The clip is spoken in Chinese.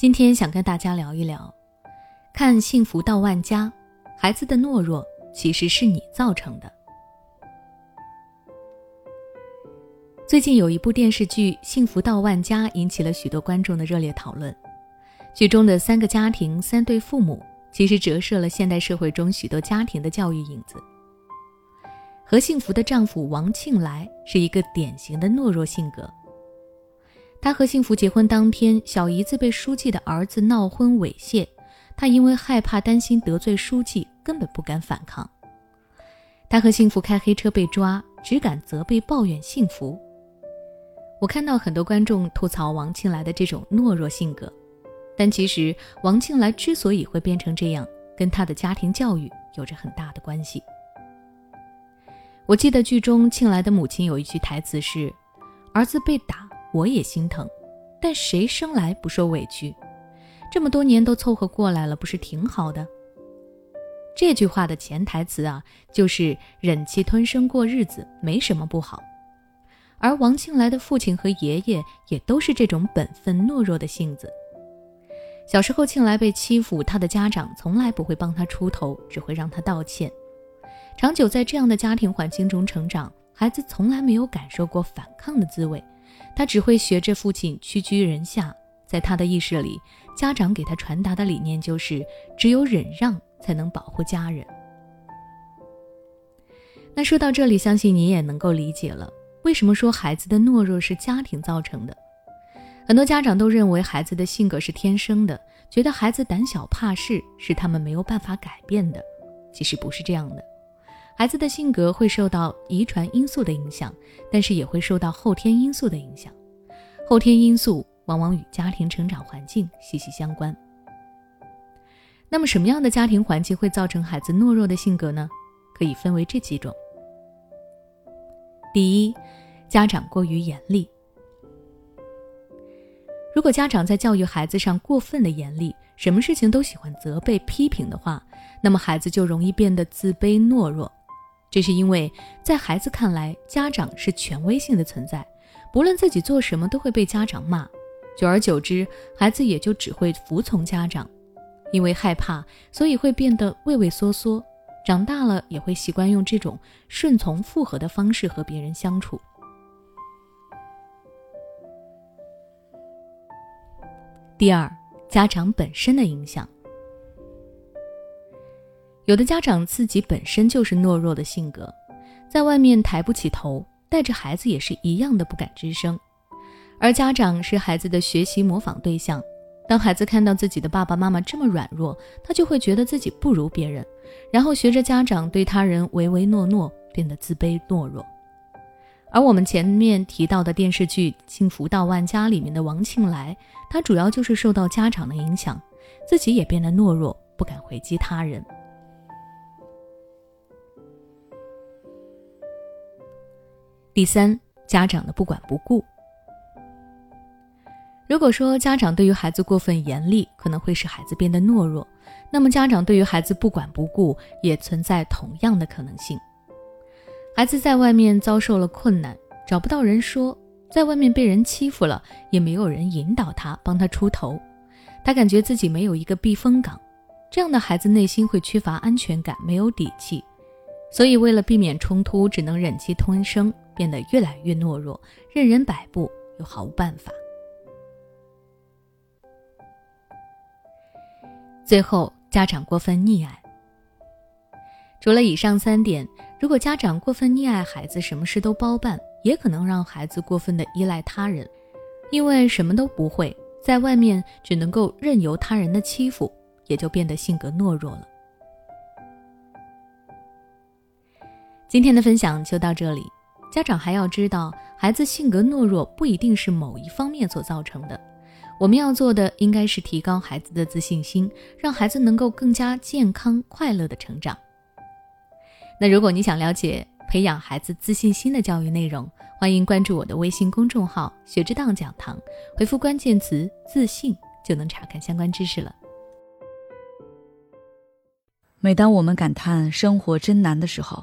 今天想跟大家聊一聊，看幸福到万家，孩子的懦弱其实是你造成的。最近有一部电视剧《幸福到万家》引起了许多观众的热烈讨论。剧中的三个家庭、三对父母，其实折射了现代社会中许多家庭的教育影子。何幸福的丈夫王庆来是一个典型的懦弱性格。他和幸福结婚当天，小姨子被书记的儿子闹婚猥亵，他因为害怕担心得罪书记，根本不敢反抗。他和幸福开黑车被抓，只敢责备抱怨幸福。我看到很多观众吐槽王庆来的这种懦弱性格，但其实王庆来之所以会变成这样，跟他的家庭教育有着很大的关系。我记得剧中庆来的母亲有一句台词是：“儿子被打。”我也心疼，但谁生来不受委屈？这么多年都凑合过来了，不是挺好的？这句话的潜台词啊，就是忍气吞声过日子没什么不好。而王庆来的父亲和爷爷也都是这种本分懦弱的性子。小时候庆来被欺负，他的家长从来不会帮他出头，只会让他道歉。长久在这样的家庭环境中成长，孩子从来没有感受过反抗的滋味。他只会学着父亲屈居人下，在他的意识里，家长给他传达的理念就是：只有忍让才能保护家人。那说到这里，相信你也能够理解了，为什么说孩子的懦弱是家庭造成的。很多家长都认为孩子的性格是天生的，觉得孩子胆小怕事是他们没有办法改变的。其实不是这样的。孩子的性格会受到遗传因素的影响，但是也会受到后天因素的影响。后天因素往往与家庭成长环境息息相关。那么，什么样的家庭环境会造成孩子懦弱的性格呢？可以分为这几种。第一，家长过于严厉。如果家长在教育孩子上过分的严厉，什么事情都喜欢责备批评的话，那么孩子就容易变得自卑懦弱。这是因为，在孩子看来，家长是权威性的存在，不论自己做什么都会被家长骂。久而久之，孩子也就只会服从家长。因为害怕，所以会变得畏畏缩缩。长大了也会习惯用这种顺从、附和的方式和别人相处。第二，家长本身的影响。有的家长自己本身就是懦弱的性格，在外面抬不起头，带着孩子也是一样的不敢吱声。而家长是孩子的学习模仿对象，当孩子看到自己的爸爸妈妈这么软弱，他就会觉得自己不如别人，然后学着家长对他人唯唯诺诺，变得自卑懦弱。而我们前面提到的电视剧《幸福到万家》里面的王庆来，他主要就是受到家长的影响，自己也变得懦弱，不敢回击他人。第三，家长的不管不顾。如果说家长对于孩子过分严厉，可能会使孩子变得懦弱，那么家长对于孩子不管不顾，也存在同样的可能性。孩子在外面遭受了困难，找不到人说，在外面被人欺负了，也没有人引导他帮他出头，他感觉自己没有一个避风港，这样的孩子内心会缺乏安全感，没有底气，所以为了避免冲突，只能忍气吞声。变得越来越懦弱，任人摆布，又毫无办法。最后，家长过分溺爱。除了以上三点，如果家长过分溺爱孩子，什么事都包办，也可能让孩子过分的依赖他人，因为什么都不会，在外面只能够任由他人的欺负，也就变得性格懦弱了。今天的分享就到这里。家长还要知道，孩子性格懦弱不一定是某一方面所造成的。我们要做的应该是提高孩子的自信心，让孩子能够更加健康快乐的成长。那如果你想了解培养孩子自信心的教育内容，欢迎关注我的微信公众号“学之道讲堂”，回复关键词“自信”就能查看相关知识了。每当我们感叹生活真难的时候，